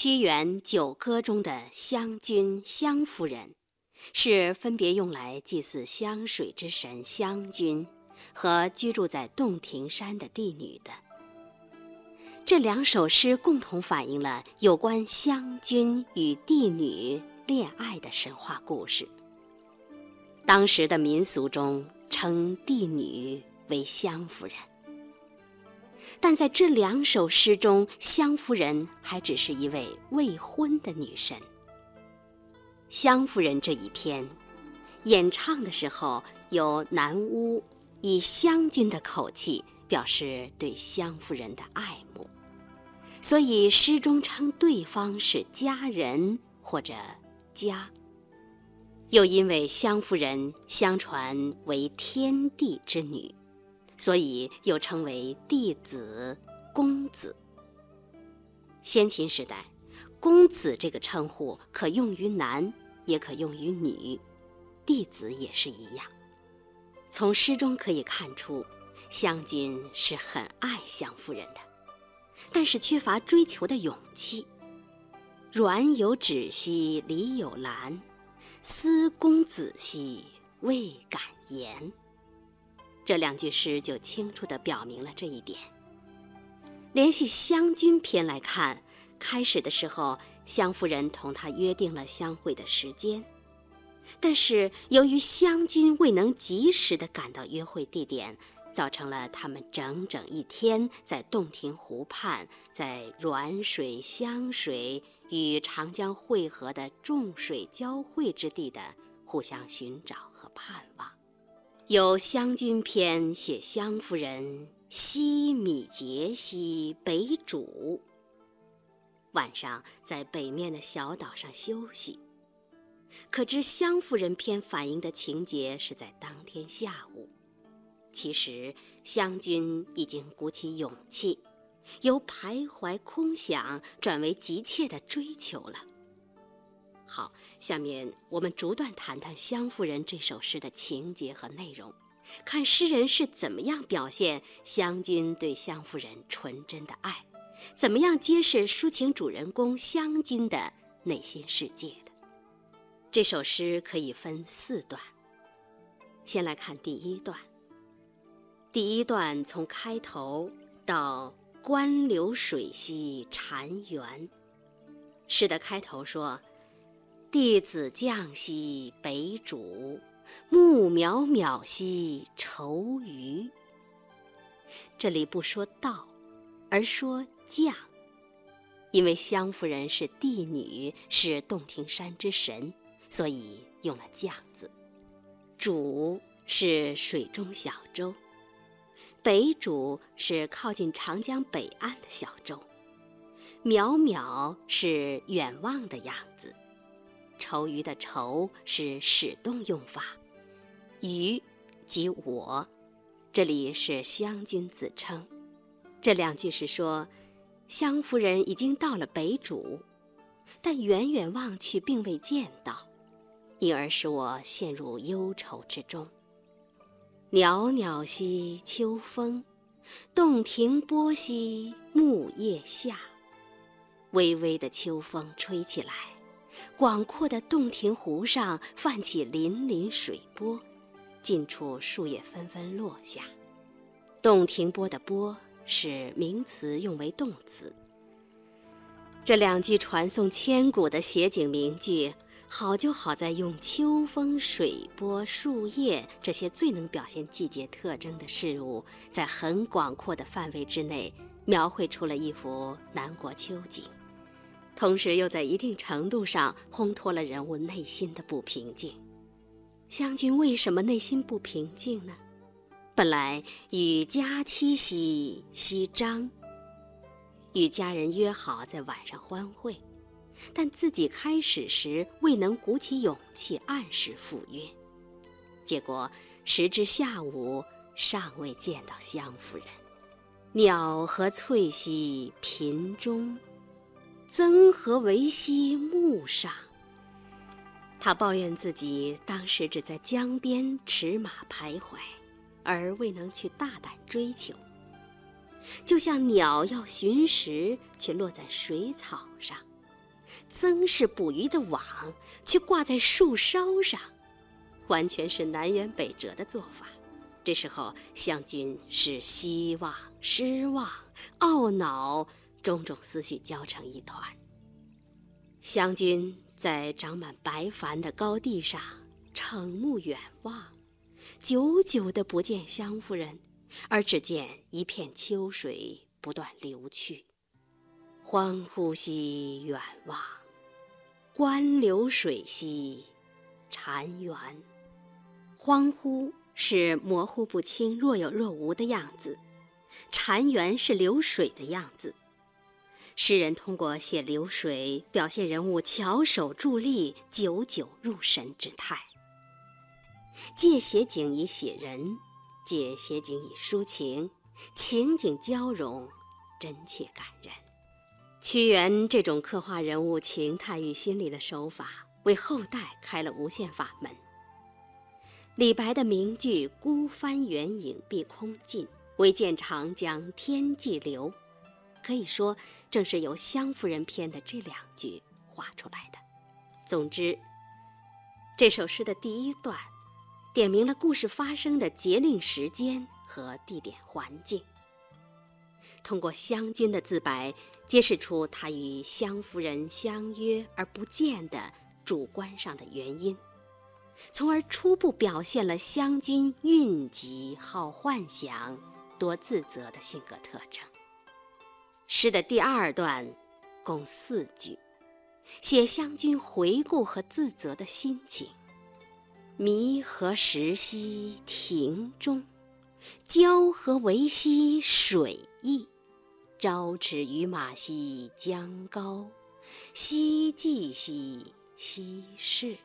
屈原《九歌》中的湘君、湘夫人，是分别用来祭祀湘水之神湘君和居住在洞庭山的帝女的。这两首诗共同反映了有关湘君与帝女恋爱的神话故事。当时的民俗中称帝女为湘夫人。但在这两首诗中，湘夫人还只是一位未婚的女神。湘夫人这一篇，演唱的时候有南巫以湘君的口气表示对湘夫人的爱慕，所以诗中称对方是佳人或者佳。又因为湘夫人相传为天帝之女。所以又称为弟子、公子。先秦时代，公子这个称呼可用于男，也可用于女，弟子也是一样。从诗中可以看出，湘君是很爱湘夫人的，但是缺乏追求的勇气。软有芷兮，里有兰，思公子兮，未敢言。这两句诗就清楚地表明了这一点。联系《湘君篇》来看，开始的时候，湘夫人同他约定了相会的时间，但是由于湘君未能及时地赶到约会地点，造成了他们整整一天在洞庭湖畔，在滦水、湘水与长江汇合的众水交汇之地的互相寻找和盼望。有《湘君篇》写湘夫人西米节西北渚，晚上在北面的小岛上休息。可知湘夫人篇反映的情节是在当天下午。其实湘君已经鼓起勇气，由徘徊空想转为急切的追求了。好，下面我们逐段谈谈《湘夫人》这首诗的情节和内容，看诗人是怎么样表现湘君对湘夫人纯真的爱，怎么样揭示抒情主人公湘君的内心世界的。这首诗可以分四段，先来看第一段。第一段从开头到“关流水兮潺湲”，诗的开头说。弟子降兮北渚，木渺渺兮愁余。这里不说道，而说降，因为湘夫人是帝女，是洞庭山之神，所以用了降字。渚是水中小舟，北渚是靠近长江北岸的小舟，渺渺是远望的样子。愁余的愁是使动用法，余即我，这里是湘君自称。这两句是说，湘夫人已经到了北渚，但远远望去并未见到，因而使我陷入忧愁之中。袅袅兮秋风，洞庭波兮木叶下。微微的秋风吹起来。广阔的洞庭湖上泛起粼粼水波，近处树叶纷纷落下。洞庭波的“波”是名词，用为动词。这两句传颂千古的写景名句，好就好在用秋风、水波、树叶这些最能表现季节特征的事物，在很广阔的范围之内，描绘出了一幅南国秋景。同时，又在一定程度上烘托了人物内心的不平静。湘君为什么内心不平静呢？本来与佳期兮夕张，与家人约好在晚上欢会，但自己开始时未能鼓起勇气按时赴约，结果时至下午尚未见到湘夫人。鸟何翠兮频中。曾何为兮木上？他抱怨自己当时只在江边驰马徘徊，而未能去大胆追求。就像鸟要寻食，却落在水草上，曾氏捕鱼的网却挂在树梢上，完全是南辕北辙的做法。这时候，湘军是希望、失望、懊恼，种种思绪交成一团。湘军在长满白帆的高地上瞠目远望，久久的不见湘夫人，而只见一片秋水不断流去。欢呼兮远望，观流水兮潺湲。欢呼是模糊不清、若有若无的样子，潺湲是流水的样子。诗人通过写流水，表现人物翘首伫立、久久入神之态。借写景以写人，借写景以抒情，情景交融，真切感人。屈原这种刻画人物情态与心理的手法，为后代开了无限法门。李白的名句“孤帆远影碧空尽，唯见长江天际流”，可以说正是由湘夫人篇的这两句画出来的。总之，这首诗的第一段，点明了故事发生的节令时间和地点环境。通过湘君的自白，揭示出他与湘夫人相约而不见的主观上的原因，从而初步表现了湘君蕴疾、好幻想、多自责的性格特征。诗的第二段共四句，写湘君回顾和自责的心情：迷何时兮庭中。交河为溪水溢，朝驰与马兮江高，夕寂兮溪逝。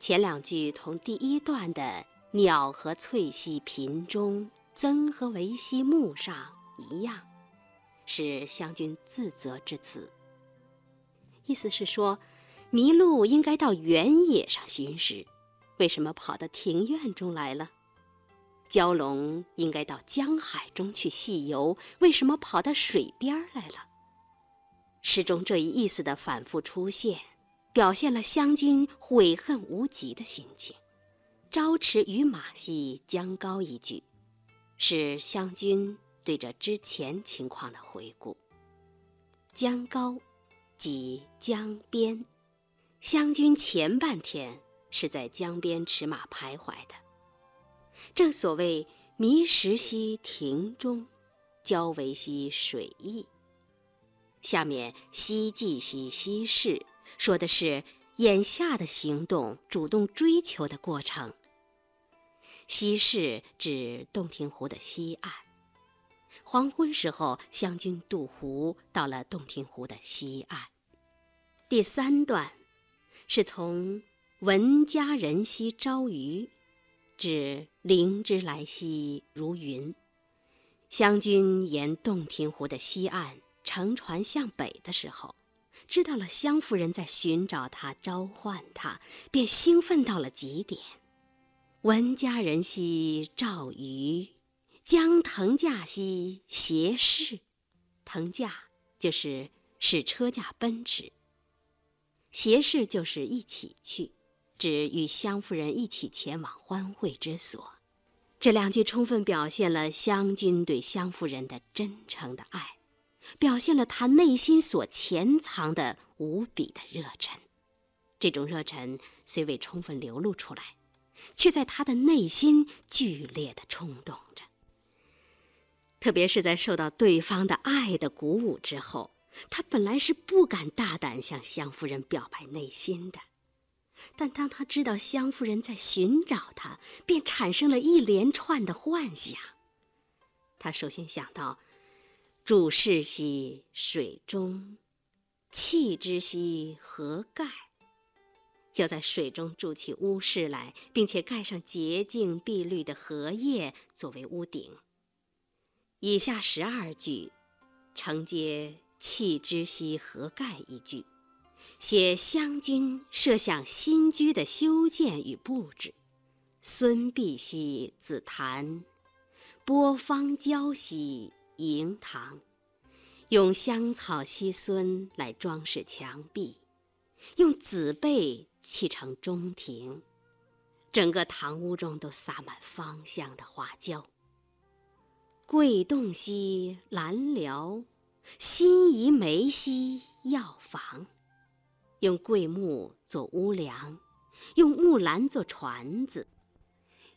前两句同第一段的“鸟和翠溪频中，曾和为溪木上”一样，是湘君自责之词。意思是说，麋鹿应该到原野上寻食，为什么跑到庭院中来了？蛟龙应该到江海中去戏游，为什么跑到水边来了？诗中这一意思的反复出现，表现了湘君悔恨无极的心情。朝驰与马兮江高一句，是湘君对着之前情况的回顾。江高，即江边。湘军前半天是在江边驰马徘徊的。正所谓“迷石兮亭中，交为兮水溢”。下面“夕寂兮西市”说的是眼下的行动，主动追求的过程。西市指洞庭湖的西岸。黄昏时候，湘军渡湖，到了洞庭湖的西岸。第三段是从“闻佳人兮朝鱼”。指灵芝来兮如云。湘君沿洞庭湖的西岸乘船向北的时候，知道了湘夫人在寻找他、召唤他，便兴奋到了极点。闻佳人兮赵瑜，将腾驾兮携士。腾驾就是使车驾奔驰，携士就是一起去。指与湘夫人一起前往欢会之所，这两句充分表现了湘君对湘夫人的真诚的爱，表现了他内心所潜藏的无比的热忱。这种热忱虽未充分流露出来，却在他的内心剧烈的冲动。特别是在受到对方的爱的鼓舞之后，他本来是不敢大胆向湘夫人表白内心的。但当他知道湘夫人在寻找他，便产生了一连串的幻想。他首先想到：注视兮水中，弃之兮何盖？要在水中筑起屋室来，并且盖上洁净碧绿的荷叶作为屋顶。以下十二句承接“弃之兮何盖”一句。写湘君设想新居的修建与布置。孙碧兮紫檀，波芳娇兮迎堂。用香草西孙来装饰墙壁，用紫贝砌成中庭，整个堂屋中都撒满芳香的花椒。桂洞西兰寮，辛夷梅西药房。用桂木做屋梁，用木兰做船子，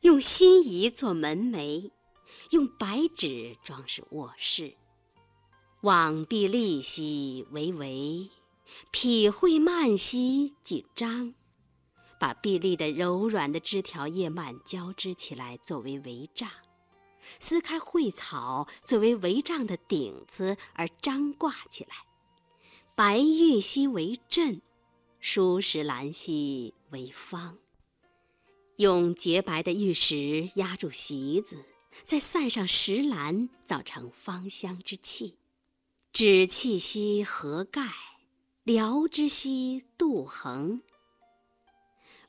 用辛夷做门楣，用白纸装饰卧室。往壁立兮为围，匹会蔓兮紧张。把碧丽的柔软的枝条叶蔓交织起来作为围帐，撕开蕙草作为帷帐的顶子而张挂起来。白玉兮为阵，疏石兰兮为方。用洁白的玉石压住席子，再散上石兰，造成芳香之气。止气息何盖，疗之息杜衡。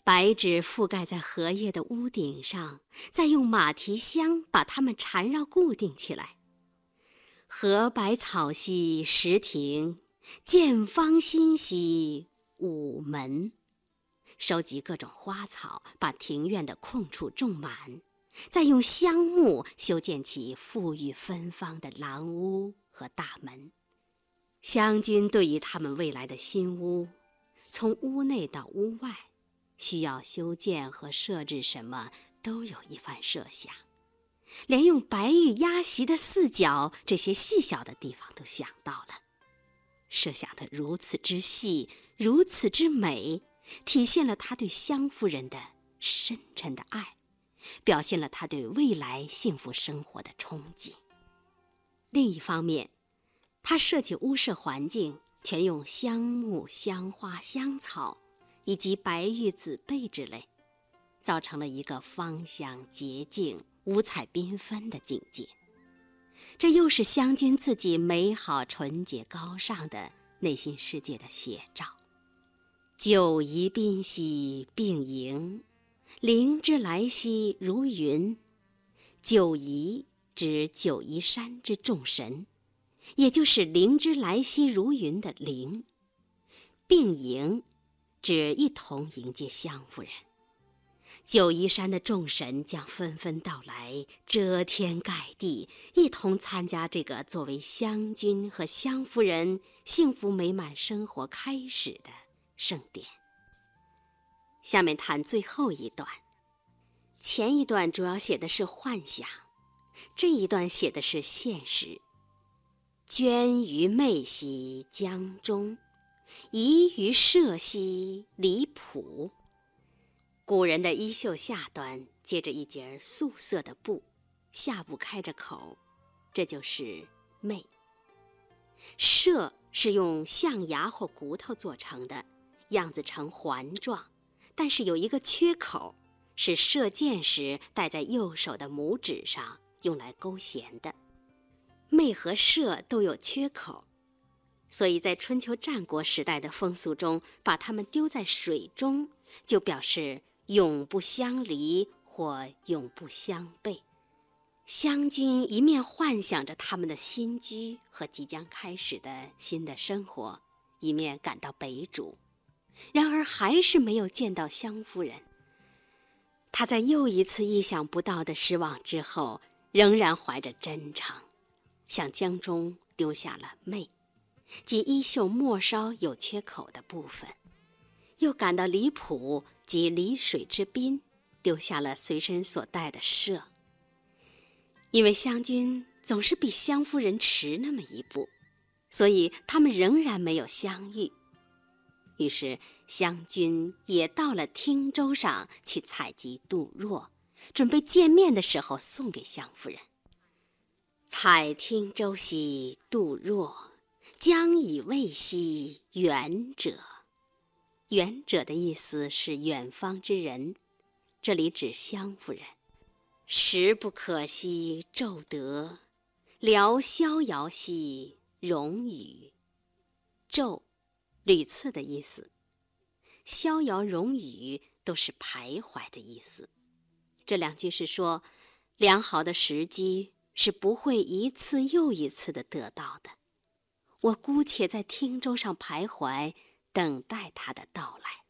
白纸覆盖在荷叶的屋顶上，再用马蹄香把它们缠绕固定起来。荷白草兮石亭，见芳馨兮午门。收集各种花草，把庭院的空处种满，再用香木修建起馥郁芬芳的廊屋和大门。湘军对于他们未来的新屋，从屋内到屋外，需要修建和设置什么，都有一番设想，连用白玉压席的四角这些细小的地方都想到了，设想得如此之细，如此之美，体现了他对湘夫人的深沉的爱，表现了他对未来幸福生活的憧憬。另一方面，他设计屋舍环境，全用香木、香花、香草，以及白玉、紫贝之类，造成了一个芳香洁净、五彩缤纷的境界。这又是湘君自己美好、纯洁、高尚的内心世界的写照。九夷宾兮并迎，灵之来兮如云。九夷指九夷山之众神。也就是“灵之来兮如云”的灵，并迎，只一同迎接湘夫人。九嶷山的众神将纷纷到来，遮天盖地，一同参加这个作为湘君和湘夫人幸福美满生活开始的盛典。下面谈最后一段，前一段主要写的是幻想，这一段写的是现实。捐于妹兮江中，宜于射兮离浦。古人的衣袖下端接着一截素色的布，下部开着口，这就是妹。舍是用象牙或骨头做成的，样子呈环状，但是有一个缺口，是射箭时戴在右手的拇指上，用来勾弦的。妹和射都有缺口，所以在春秋战国时代的风俗中，把它们丢在水中，就表示永不相离或永不相背。湘君一面幻想着他们的新居和即将开始的新的生活，一面赶到北渚，然而还是没有见到湘夫人。他在又一次意想不到的失望之后，仍然怀着真诚。向江中丢下了妹，即衣袖末梢有缺口的部分；又赶到离浦及离水之滨，丢下了随身所带的舍。因为湘君总是比湘夫人迟那么一步，所以他们仍然没有相遇。于是湘君也到了汀州上去采集杜若，准备见面的时候送给湘夫人。采汀州兮杜若，将以慰兮远者。远者的意思是远方之人，这里指湘夫人。时不可兮骤得，聊逍遥兮容与。骤，屡次的意思。逍遥容与都是徘徊的意思。这两句是说，良好的时机。是不会一次又一次的得到的。我姑且在汀洲上徘徊，等待他的到来。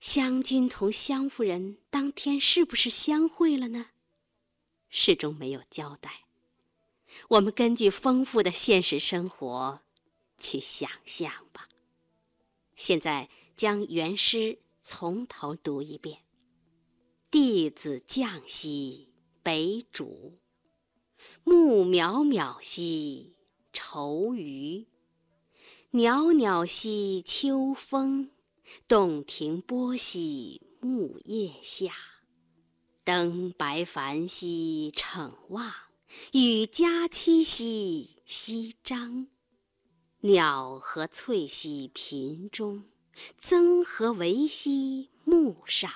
湘君同湘夫人当天是不是相会了呢？始终没有交代。我们根据丰富的现实生活，去想象吧。现在将原诗从头读一遍：弟子降兮北渚，木渺渺兮愁余。袅袅兮秋风，洞庭波兮木叶下。登白帆兮骋望，羽佳期兮翕张。鸟何翠兮频中，曾何为兮木上。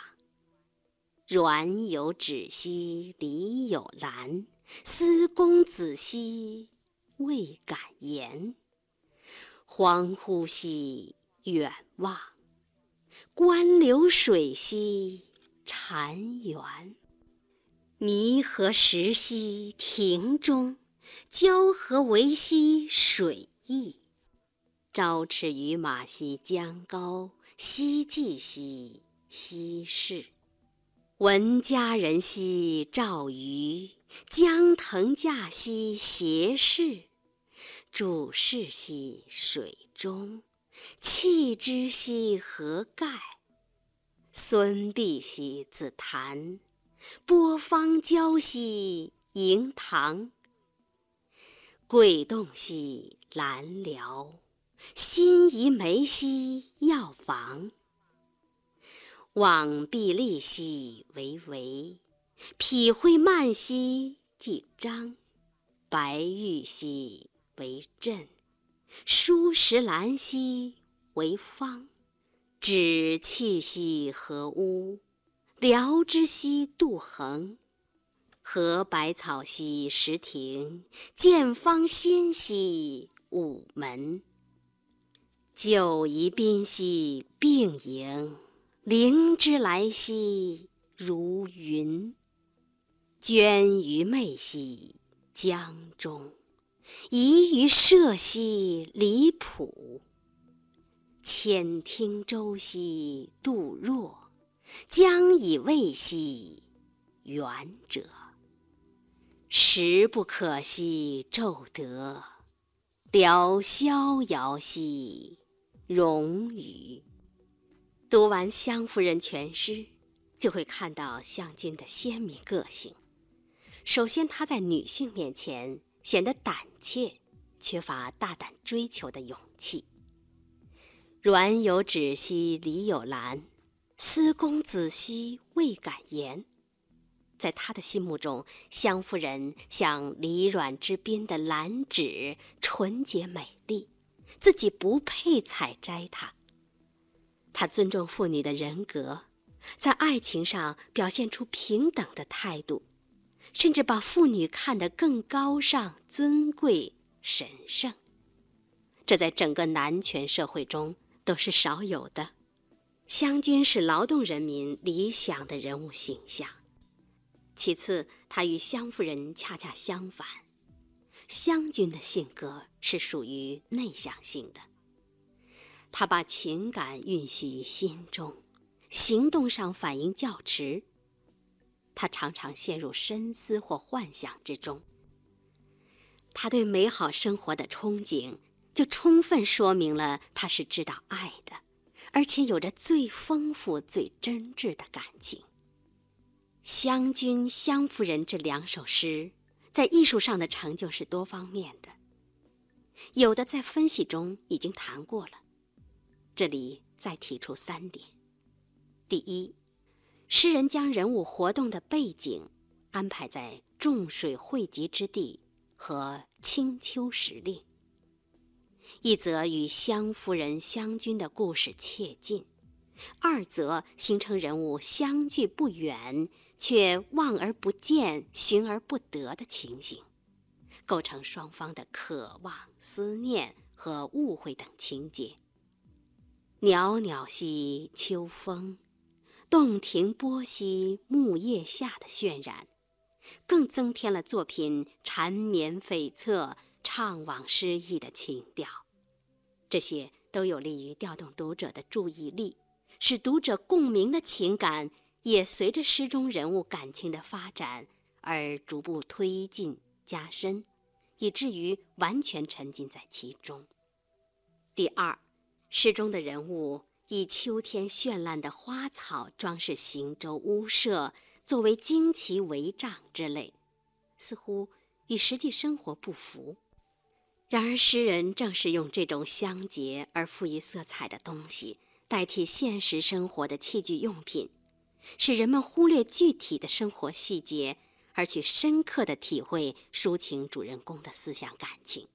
阮有芷兮李有兰，思公子兮未敢言。恍惚兮远望，观流水兮潺湲。弥何时兮庭中，交河为兮水驿。朝驰于马兮江高，夕济兮西市。闻佳人兮棹渔，江腾驾兮斜视。注视兮水中，弃之兮何盖？孙膑兮自弹。波芳娇兮盈堂，桂动兮兰寮，辛夷眉兮药房。往毕利兮为维，匹灰蔓兮既张。白玉兮为镇，疏石兰兮为芳。指气兮何屋。辽之兮杜衡，河百草兮石亭，见芳馨兮午门。酒宜宾兮并营，灵芝来兮如云。涓于媚兮江中，宜于射兮离浦。遣汀洲兮杜若。将以慰兮远者，时不可兮骤得，聊逍遥兮荣与。读完湘夫人全诗，就会看到湘君的鲜明个性。首先，她在女性面前显得胆怯，缺乏大胆追求的勇气。阮有芷兮李有兰。思公子兮未敢言，在他的心目中，湘夫人像离阮之滨的兰芷，纯洁美丽，自己不配采摘它。他尊重妇女的人格，在爱情上表现出平等的态度，甚至把妇女看得更高尚、尊贵、神圣。这在整个男权社会中都是少有的。湘军是劳动人民理想的人物形象。其次，他与湘夫人恰恰相反。湘军的性格是属于内向性的，他把情感蕴蓄于心中，行动上反应较迟。他常常陷入深思或幻想之中。他对美好生活的憧憬，就充分说明了他是知道爱的。而且有着最丰富、最真挚的感情。《湘君》《湘夫人》这两首诗，在艺术上的成就是多方面的，有的在分析中已经谈过了，这里再提出三点：第一，诗人将人物活动的背景安排在众水汇集之地和青丘时令。一则与湘夫人、湘君的故事切近，二则形成人物相距不远却望而不见、寻而不得的情形，构成双方的渴望、思念和误会等情节。袅袅兮秋风，洞庭波兮木叶下的渲染，更增添了作品缠绵悱恻。怅惘失意的情调，这些都有利于调动读者的注意力，使读者共鸣的情感也随着诗中人物感情的发展而逐步推进加深，以至于完全沉浸在其中。第二，诗中的人物以秋天绚烂的花草装饰行舟、屋舍，作为旌旗、帷帐之类，似乎与实际生活不符。然而，诗人正是用这种香洁而富于色彩的东西，代替现实生活的器具用品，使人们忽略具体的生活细节，而去深刻地体会抒情主人公的思想感情。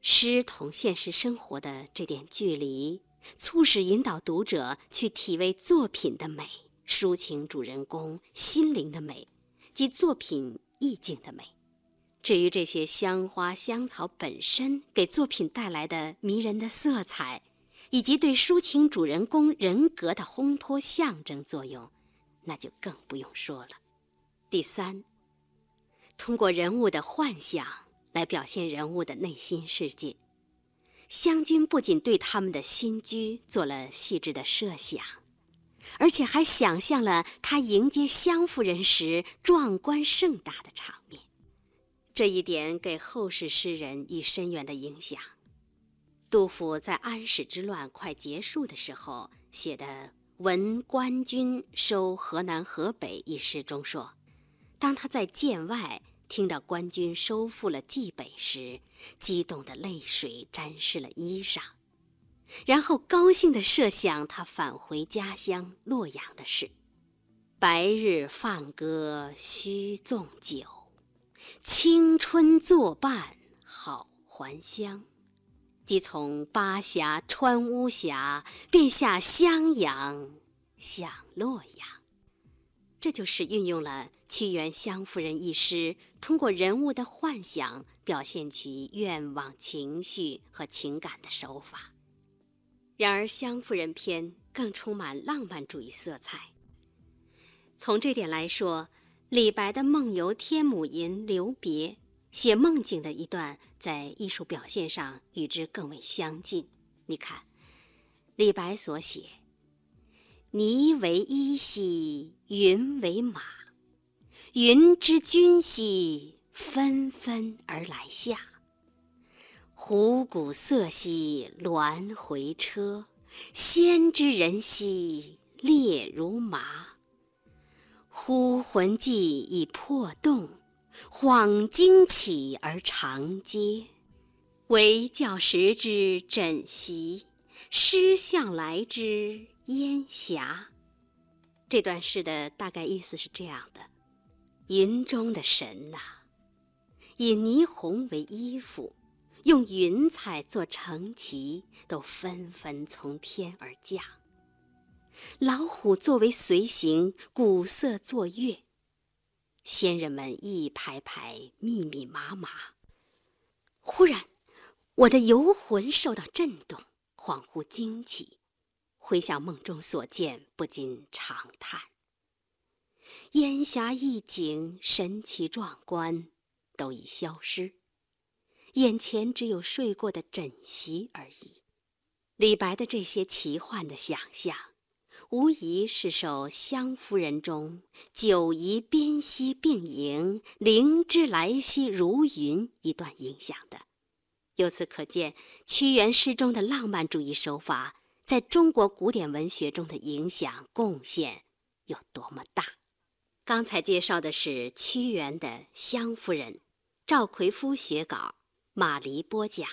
诗同现实生活的这点距离，促使引导读者去体味作品的美，抒情主人公心灵的美，及作品意境的美。至于这些香花香草本身给作品带来的迷人的色彩，以及对抒情主人公人格的烘托象征作用，那就更不用说了。第三，通过人物的幻想来表现人物的内心世界，湘君不仅对他们的新居做了细致的设想，而且还想象了他迎接湘夫人时壮观盛大的场面。这一点给后世诗人以深远的影响。杜甫在安史之乱快结束的时候写的《闻官军收河南河北》一诗中说，当他在剑外听到官军收复了冀北时，激动的泪水沾湿了衣裳，然后高兴地设想他返回家乡洛阳的事。白日放歌须纵酒。青春作伴好还乡，即从巴峡穿巫峡，便下襄阳向洛阳。这就是运用了屈原《湘夫人》一诗，通过人物的幻想表现其愿望、情绪和情感的手法。然而，《湘夫人》篇更充满浪漫主义色彩。从这点来说，李白的《梦游天姥吟留别》写梦境的一段，在艺术表现上与之更为相近。你看，李白所写：“霓为衣兮云为马，云之君兮纷纷而来下。虎鼓瑟兮鸾回车，仙之人兮列如麻。”忽魂悸已魄动，恍惊起而长嗟。惟教时之枕席，失向来之烟霞。这段诗的大概意思是这样的：云中的神呐，以霓虹为衣服，用云彩做成旗，都纷纷从天而降。老虎作为随行，鼓瑟作乐。仙人们一排排，密密麻麻。忽然，我的游魂受到震动，恍惚惊起，回想梦中所见，不禁长叹。烟霞一景，神奇壮观，都已消失，眼前只有睡过的枕席而已。李白的这些奇幻的想象。无疑是受《湘夫人》中“九夷宾兮并迎，灵芝来兮如云”一段影响的。由此可见，屈原诗中的浪漫主义手法在中国古典文学中的影响贡献有多么大。刚才介绍的是屈原的《湘夫人》，赵奎夫写稿，马黎播讲。